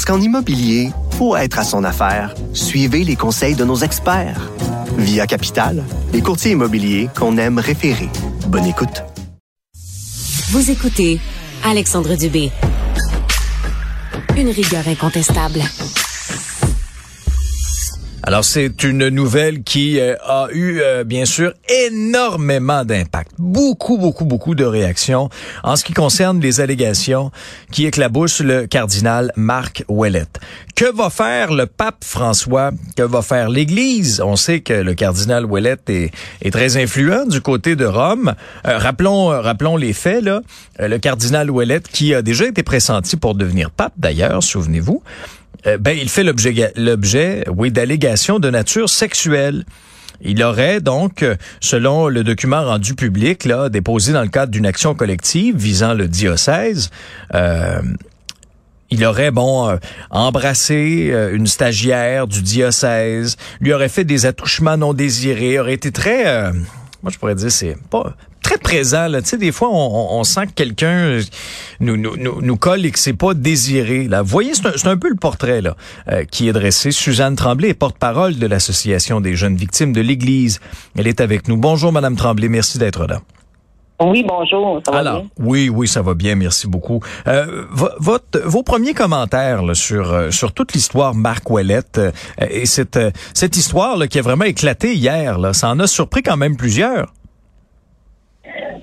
Parce qu'en immobilier, pour être à son affaire, suivez les conseils de nos experts. Via Capital, les courtiers immobiliers qu'on aime référer. Bonne écoute. Vous écoutez Alexandre Dubé. Une rigueur incontestable. Alors, c'est une nouvelle qui euh, a eu, euh, bien sûr, énormément d'impact. Beaucoup, beaucoup, beaucoup de réactions en ce qui concerne les allégations qui éclaboussent le cardinal Marc Ouellette. Que va faire le pape François? Que va faire l'Église? On sait que le cardinal Ouellette est, est très influent du côté de Rome. Euh, rappelons, rappelons les faits, là. le cardinal Ouellette, qui a déjà été pressenti pour devenir pape, d'ailleurs, souvenez-vous, euh, ben, il fait l'objet, oui, d'allégations de nature sexuelle. Il aurait donc, euh, selon le document rendu public, là, déposé dans le cadre d'une action collective visant le diocèse, euh, il aurait, bon, embrassé une stagiaire du diocèse, lui aurait fait des attouchements non désirés, aurait été très, moi je pourrais dire, c'est pas très présent. Tu sais, des fois, on, sent que quelqu'un nous, nous, nous, nous, colle et que c'est pas désiré. Là. Voyez, c'est un, un, peu le portrait là, euh, qui est dressé. Suzanne Tremblay est porte-parole de l'Association des jeunes victimes de l'Église. Elle est avec nous. Bonjour, Madame Tremblay. Merci d'être là. Oui, bonjour. Ça va Alors, bien? oui, oui, ça va bien. Merci beaucoup. Euh, votre, vos premiers commentaires là, sur euh, sur toute l'histoire Marc Ouellette euh, et cette cette histoire là, qui a vraiment éclaté hier, là, ça en a surpris quand même plusieurs.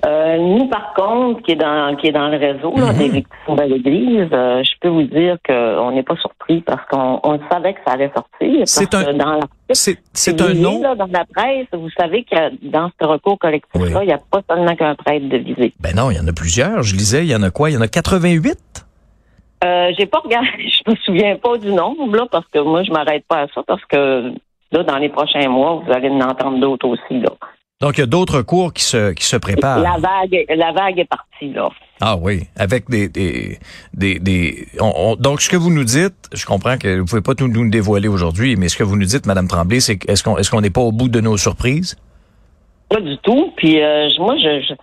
Euh, nous, par contre, qui est dans qui est dans le réseau là, Mhm. des victimes de l'Église, euh, je peux vous dire qu'on n'est pas surpris parce qu'on on savait que ça allait sortir. C'est un- dans C'est un nom. là, dans la presse, vous savez que dans ce recours collectif-là, Oui. il n'y a pas seulement qu'un prêtre de visée. Ben non, il y en a plusieurs. Je lisais, il y en a quoi? Il y en a 88. Euh, j'ai pas regardé, je me souviens pas du nombre là parce que moi je m'arrête pas à ça parce que là dans les prochains mois vous allez en entendre d'autres aussi là. Donc il y a d'autres cours qui se qui se préparent. La vague, la vague est partie là. Ah oui, avec des des des, des on- on- donc ce que vous nous dites, je comprends que vous pouvez pas tout nous dévoiler aujourd'hui, mais ce que vous nous dites Madame Tremblay, c'est est-ce qu'on est-ce qu'on n'est pas au bout de nos surprises? Pas du tout. Puis euh, moi, je, je-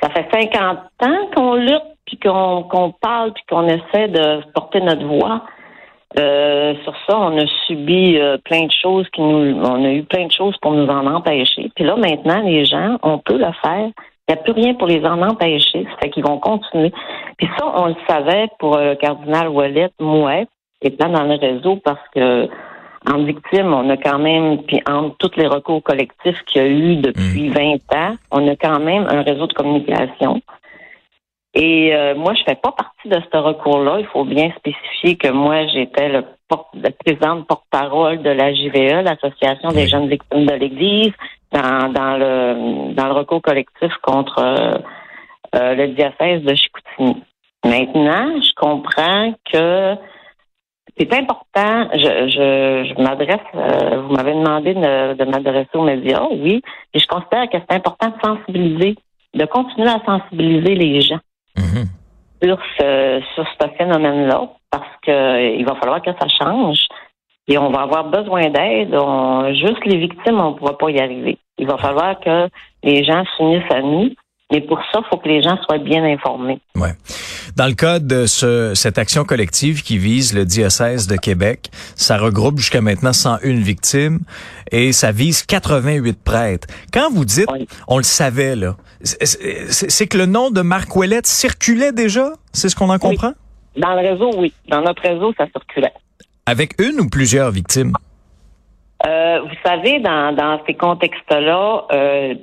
ça fait 50 ans qu'on lutte, puis qu'on qu'on parle, puis qu'on essaie de porter notre voix. Euh, sur ça, on a subi euh, plein de choses qui nous, on a eu plein de choses pour nous en empêcher. Puis là, maintenant, les gens, on peut le faire. Il n'y a plus rien pour les en empêcher. Ça fait qu'ils vont continuer. Puis ça, on le savait pour euh, le cardinal Ouellet, Mouet, étant dans le réseau, parce que en victime, on a quand même, puis entre tous les recours collectifs qu'il y a eu depuis 20 ans, on a quand même un réseau de communication. Et euh, moi, je fais pas partie de ce recours-là. Il faut bien spécifier que moi, j'étais le, porte, le présidente porte-parole de la JVE, l'Association des jeunes victimes de l'Église, dans, dans le dans le recours collectif contre euh, euh, le diocèse de Chicoutimi. Maintenant, je comprends que c'est important. Je, je, je m'adresse. euh, vous m'avez demandé de, de m'adresser aux médias, oui. Et je considère que c'est important de sensibiliser, de continuer à sensibiliser les gens Mhm. sur ce sur ce phénomène-là, parce que euh, il va falloir que ça change. Et on va avoir besoin d'aide. Juste les victimes, on ne pourra pas y arriver. Il va falloir que les gens s'unissent à nous. Mais pour ça, il faut que les gens soient bien informés. Ouais. Dans le cas de ce, cette action collective qui vise le diocèse de Québec, ça regroupe jusqu'à maintenant 101 victimes et ça vise 88 prêtres. Quand vous dites, Oui. on le savait là, c'est- que le nom de Marc Ouellette circulait déjà, c'est ce qu'on en comprend, Dans le réseau, oui. Dans notre réseau, ça circulait. avec une ou plusieurs victimes? Euh, vous savez, dans, dans ces contextes-là, euh,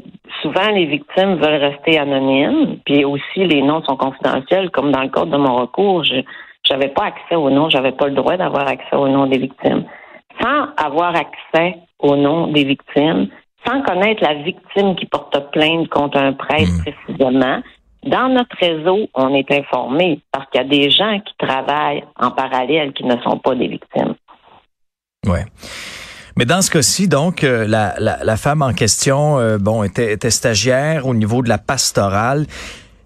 souvent les victimes veulent rester anonymes, puis aussi les noms sont confidentiels, comme dans le cadre de mon recours, je j'avais pas accès aux noms, j'avais pas le droit d'avoir accès aux noms des victimes. Sans avoir accès aux noms des victimes, sans connaître la victime qui porte plainte contre un prêtre Mm. précisément, dans notre réseau, on est informé parce qu'il y a des gens qui travaillent en parallèle qui ne sont pas des victimes. Ouais. Mais dans ce cas-ci, donc, euh, la, la, la, femme en question, euh, bon, était, était, stagiaire au niveau de la pastorale.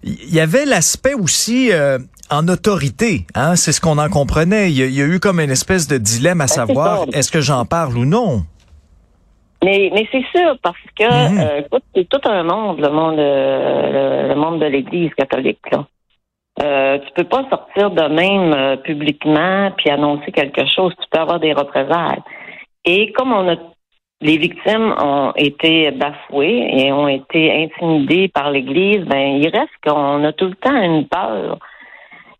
Il y avait l'aspect aussi euh, en autorité, hein, c'est ce qu'on en comprenait. Il y, a, il y, a, eu comme une espèce de dilemme à ben, savoir, est-ce que j'en parle ou non? Mais, mais c'est sûr, parce que mm -hmm. écoute, c'est tout un monde, le monde, le, le monde de l'Église catholique. Là. Euh, tu peux pas sortir de même euh, publiquement puis annoncer quelque chose. Tu peux avoir des représailles. Et comme on a les victimes ont été bafouées et ont été intimidées par l'Église, ben il reste qu'on a tout le temps une peur.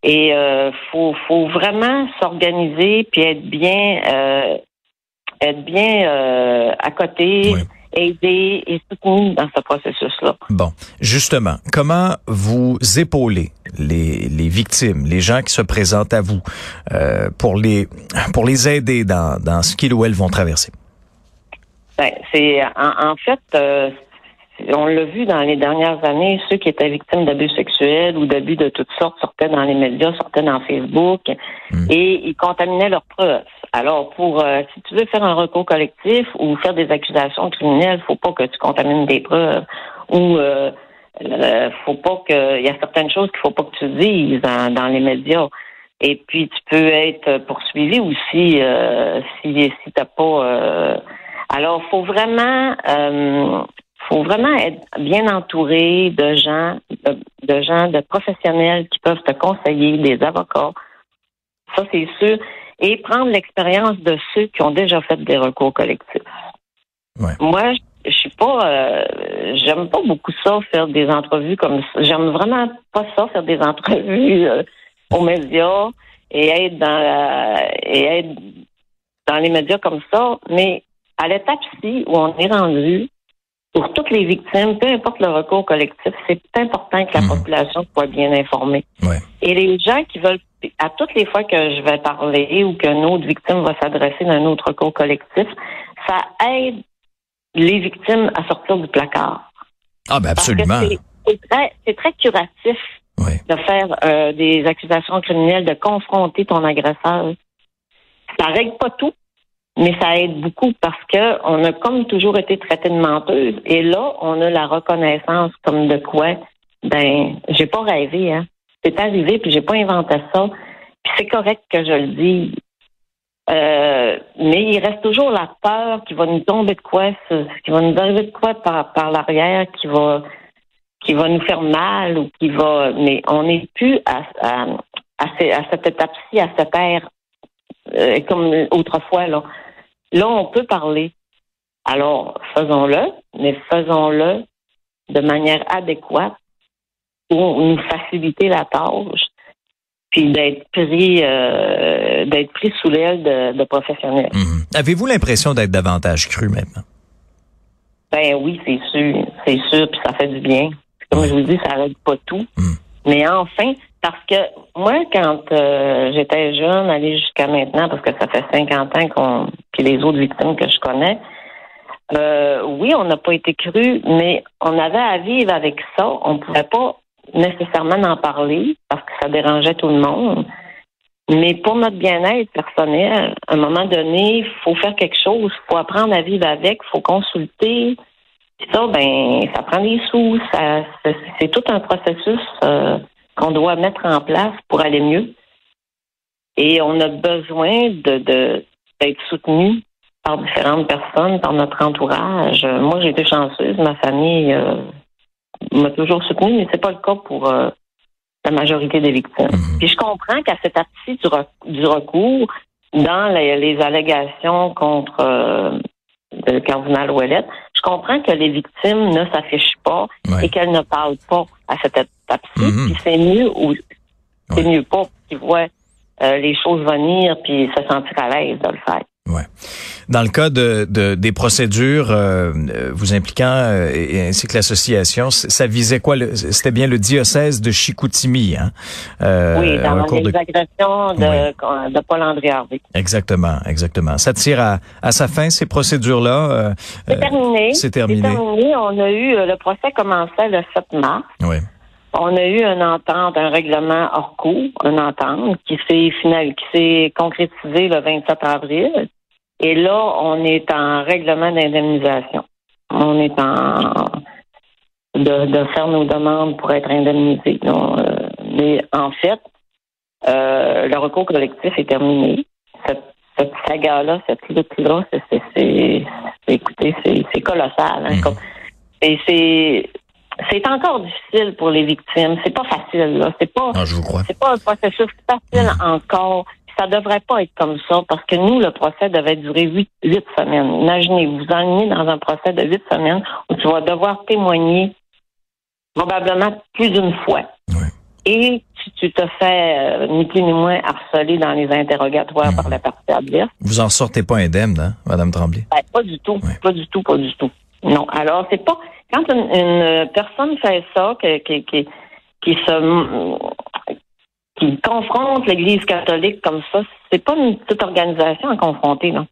Et euh, faut, faut vraiment s'organiser puis être bien euh, être bien euh, à côté. Oui aider et soutenir dans ce processus-là. Bon, justement, comment vous épaulez les, les victimes, les gens qui se présentent à vous euh, pour les pour les aider dans, dans ce qu'ils ou elles vont traverser? Ben, c'est en, en fait euh, on l'a vu dans les dernières années, ceux qui étaient victimes d'abus sexuels ou d'abus de toutes sortes sortaient dans les médias, sortaient dans Facebook Hmm. et ils contaminaient leurs preuves. Alors, pour euh, si tu veux faire un recours collectif ou faire des accusations criminelles, faut pas que tu contamines des preuves ou euh, euh, faut pas que il y a certaines choses qu'il faut pas que tu dises dans, dans les médias. Et puis tu peux être poursuivi aussi euh, si si t'as pas. Euh... Alors, faut vraiment euh, faut vraiment être bien entouré de gens, de, de, gens, de professionnels qui peuvent te conseiller, des avocats. Ça, c'est sûr. Et prendre l'expérience de ceux qui ont déjà fait des recours collectifs. Ouais. Moi, je, suis pas, euh, j'aime pas beaucoup ça, faire des entrevues comme ça. J'aime vraiment pas ça, faire des entrevues euh, aux médias et être dans la, et être dans les médias comme ça. Mais à l'étape-ci où on est rendu, pour toutes les victimes, peu importe le recours collectif, c'est important que la mmh. population soit bien informée. Ouais. Et les gens qui veulent, à toutes les fois que je vais parler ou qu'une autre victime va s'adresser d'un autre recours collectif, ça aide les victimes à sortir du placard. Ah ben absolument. C'est très, très, curatif de faire euh, des accusations criminelles, de confronter ton agresseur. Ça règle pas tout, mais ça aide beaucoup parce que on a comme toujours été traité de menteuse. Et là on a la reconnaissance comme de quoi ben j'ai pas rêvé hein. C'est arrivé puis j'ai pas inventé ça. Puis c'est correct que je le dise euh, mais il reste toujours la peur qui va nous tomber de quoi qui va nous arriver de quoi par par l'arrière qui va qui va nous faire mal ou qui va mais on n'est plus à, à cette étape-ci à cette ère euh, comme autrefois là Là, on peut parler. Alors, faisons-le, mais faisons-le de manière adéquate pour nous faciliter la tâche, puis d'être pris, euh, d'être pris sous l'aile de, de, professionnels. Mmh. Avez-vous l'impression d'être davantage cru maintenant? Ben oui, c'est sûr, c'est sûr, puis ça fait du bien. Comme mmh. je vous dis, ça règle pas tout. Mmh. Mais enfin, parce que moi, quand euh, j'étais jeune, aller jusqu'à maintenant, parce que ça fait 50 ans qu'on, puis les autres victimes que je connais, euh, oui, on n'a pas été cru, mais on avait à vivre avec ça. On ne pouvait pas nécessairement en parler parce que ça dérangeait tout le monde. Mais pour notre bien-être personnel, à un moment donné, il faut faire quelque chose, il faut apprendre à vivre avec, il faut consulter. Puis ça, ben, ça prend des sous, c'est tout un processus. Euh, qu'on doit mettre en place pour aller mieux. Et on a besoin de, de d'être soutenu par différentes personnes, par notre entourage. Moi, j'ai été chanceuse, ma famille euh, m'a toujours soutenue, mais c'est pas le cas pour euh, la majorité des victimes. Mm-hmm. Puis je comprends qu'à cette partie du, rec du recours, dans les, les allégations contre euh, le cardinal Ouellet, je comprends que les victimes ne s'affichent pas ouais. et qu'elles ne parlent pas à cette étape-ci. Puis c'est mieux ou c'est Ouais. mieux pas qu'ils voient euh, les choses venir puis se sentir à l'aise de le faire. Ouais. Dans le cas de, de des procédures euh, vous impliquant euh, et ainsi que l'association, ça visait quoi C'était bien le diocèse de Chicoutimi, hein? Euh, oui, dans les de- de, de Paul-André Harvey. Exactement, exactement. Ça tire à, à sa fin ces procédures-là. euh, C'est euh, terminé. c'est terminé. terminé. On a eu, euh, le procès commençait le 7 mars. Oui. on a eu une entente, un règlement hors cours, une entente qui s'est final, qui s'est concrétisée le 27 avril. Et là, on est en règlement d'indemnisation. On est en de, de faire nos demandes pour être indemnisés. Donc, euh, mais en fait, euh, le recours collectif est terminé. Cette, cette saga-là, cette lutte-là, c'est, écoutez, c'est, colossal. Hein, comme- et c'est, c'est encore difficile pour les victimes. C'est pas facile, là. C'est pas, Ah, c'est pas un processus facile encore. Ça devrait pas être comme ça parce que nous, le procès devait durer huit, huit semaines. Imaginez, vous enlignez dans un procès de huit semaines où tu vas devoir témoigner probablement plus d'une fois. Ouais. Et tu, tu te fais euh, ni plus ni moins harceler dans les interrogatoires par la partie adverse. Vous en sortez pas indemne, hein, Madame Tremblay? Ben, pas du tout, pas du tout, pas du tout. Non. Alors, c'est pas quand une, une personne fait ça, qui, qui, qui se qui confronte l'Église catholique comme ça, c'est pas une petite organisation à confronter, non.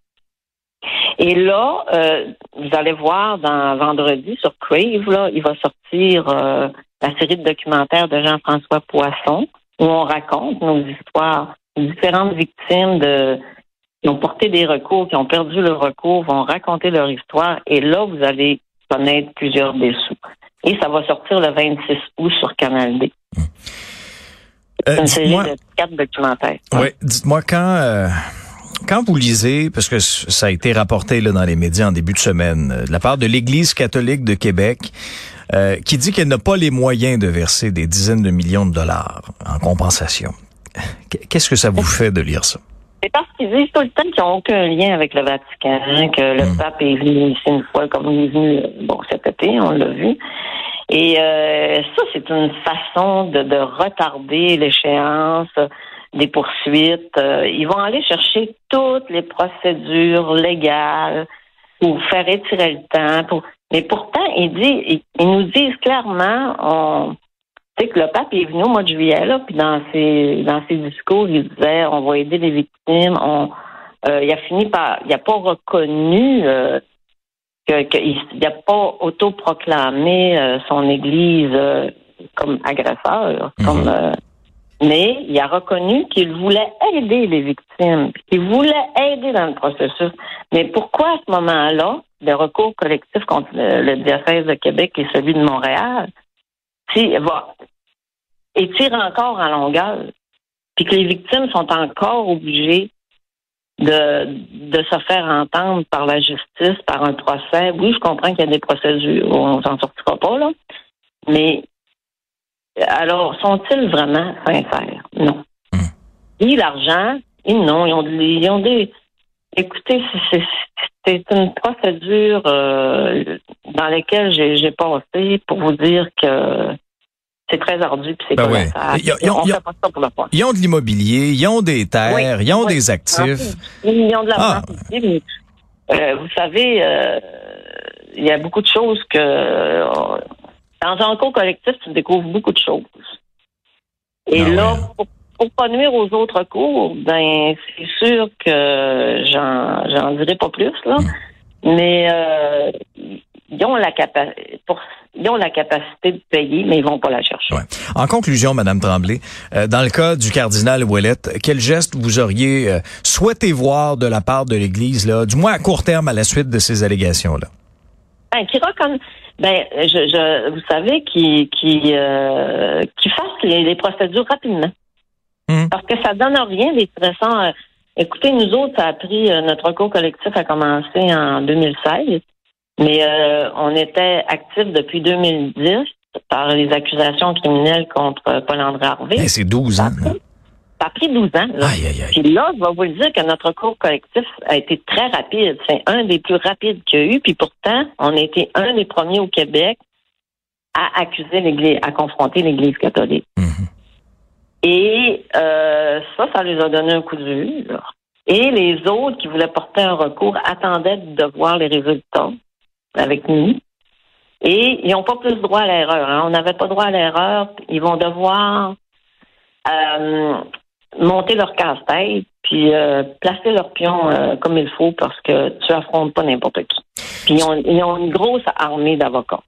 Et là, euh, vous allez voir dans vendredi sur Crave, là, il va sortir euh, la série de documentaires de Jean-François Poisson, où on raconte nos histoires, différentes victimes de qui ont porté des recours, qui ont perdu le recours, vont raconter leur histoire. Et là, vous allez connaître plusieurs dessous. Et ça va sortir le 26 août sur Canal D. Euh, C'est quatre documentaires. ouais, dites-moi quand, euh, quand vous lisez, parce que ça a été rapporté là, dans les médias en début de semaine, euh, de la part de l'Église catholique de Québec, euh, qui dit qu'elle n'a pas les moyens de verser des dizaines de millions de dollars en compensation. Qu'est-ce que ça vous fait de lire ça? C'est parce qu'ils disent tout le temps qu'ils n'ont aucun lien avec le Vatican, que le Mm. pape est venu ici une fois, comme il est venu bon, cet été, on l'a vu. Et euh, ça, c'est une façon de, de retarder l'échéance des poursuites. Euh, ils vont aller chercher toutes les procédures légales pour faire étirer le temps. Pour... Mais pourtant, ils, disent, ils, ils nous disent clairement, on, tu sais que le pape est venu au mois de juillet, là, puis dans ses dans ses discours, il disait on va aider les victimes. On, euh, il a fini par, il n'a pas reconnu euh, que qu'il n'a pas autoproclamé euh, son Église euh, comme agresseur, Mhm. comme euh, mais il a reconnu qu'il voulait aider les victimes, qu'il voulait aider dans le processus. Mais pourquoi à ce moment-là, le recours collectif contre le, le diocèse de Québec et celui de Montréal, va, étire encore en longueur, puis que les victimes sont encore obligées de, de se faire entendre par la justice, par un procès. Oui, je comprends qu'il y a des procédures, on s'en sortira pas, là. Mais alors, sont-ils vraiment sincères? Non. Ni l'argent, ils non. Ils ont, ils ont des. Écoutez, c'est- c'est une procédure euh, dans laquelle j'ai j'ai passé pour vous dire que c'est très ardu puis c'est Ben ouais. Ils ont- ils ont- On ils ont- fait pas ça pour le fun. Ils ont de l'immobilier, ils ont des terres, Oui, ils ont oui. des actifs. Des millions de l'argent Ah. aussi, mais, euh, vous savez, euh, il y a beaucoup de choses que euh, dans un cours collectif, tu découvres beaucoup de choses. Et Ah là, ouais. pour, pour pas nuire aux autres cours, ben c'est sûr que j'en j'en dirai pas plus là, mais euh, ils ont la capacité pour ils ont la capacité de payer, mais ils vont pas la chercher. Ouais. En conclusion, Madame Tremblay, euh, dans le cas du cardinal Ouellette, quel geste vous auriez euh, souhaité voir de la part de l'Église, là, du moins à court terme à la suite de ces allégations-là? Ben, qui reconna- ben, je, je, vous savez, qui, qui, euh, qui fasse les, les procédures rapidement. Mhm. Parce que ça donne rien des stressants. euh, écoutez, nous autres, ça a pris, euh, notre recours collectif a commencé en 2016, mais euh, on était actifs depuis 2010 par les accusations criminelles contre Paul-André Harvey. Ben, c'est 12 ans. là. Ça a pris 12 ans. Là. Aïe, aïe, aïe. Puis là, je vais vous le dire que notre cours collectif a été très rapide. C'est un des plus rapides qu'il y a eu. Puis pourtant, on a été un des premiers au Québec à accuser l'Église, à confronter l'Église catholique. Mhm. Et euh, ça, ça les a donné un coup là. Et les autres qui voulaient porter un recours attendaient de voir les résultats avec nous. Et ils n'ont pas plus droit à l'erreur. hein. On n'avait pas droit à l'erreur. Ils vont devoir euh, monter leur casse-tête puis euh, placer leur pion comme il faut parce que tu affrontes pas n'importe qui. Puis ils ont, une grosse armée d'avocats.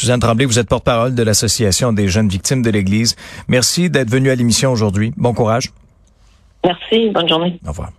Suzanne Tremblay, vous êtes porte-parole de l'Association des jeunes victimes de l'Église. Merci d'être venue à l'émission aujourd'hui. Bon courage. Merci. Bonne journée. Au revoir.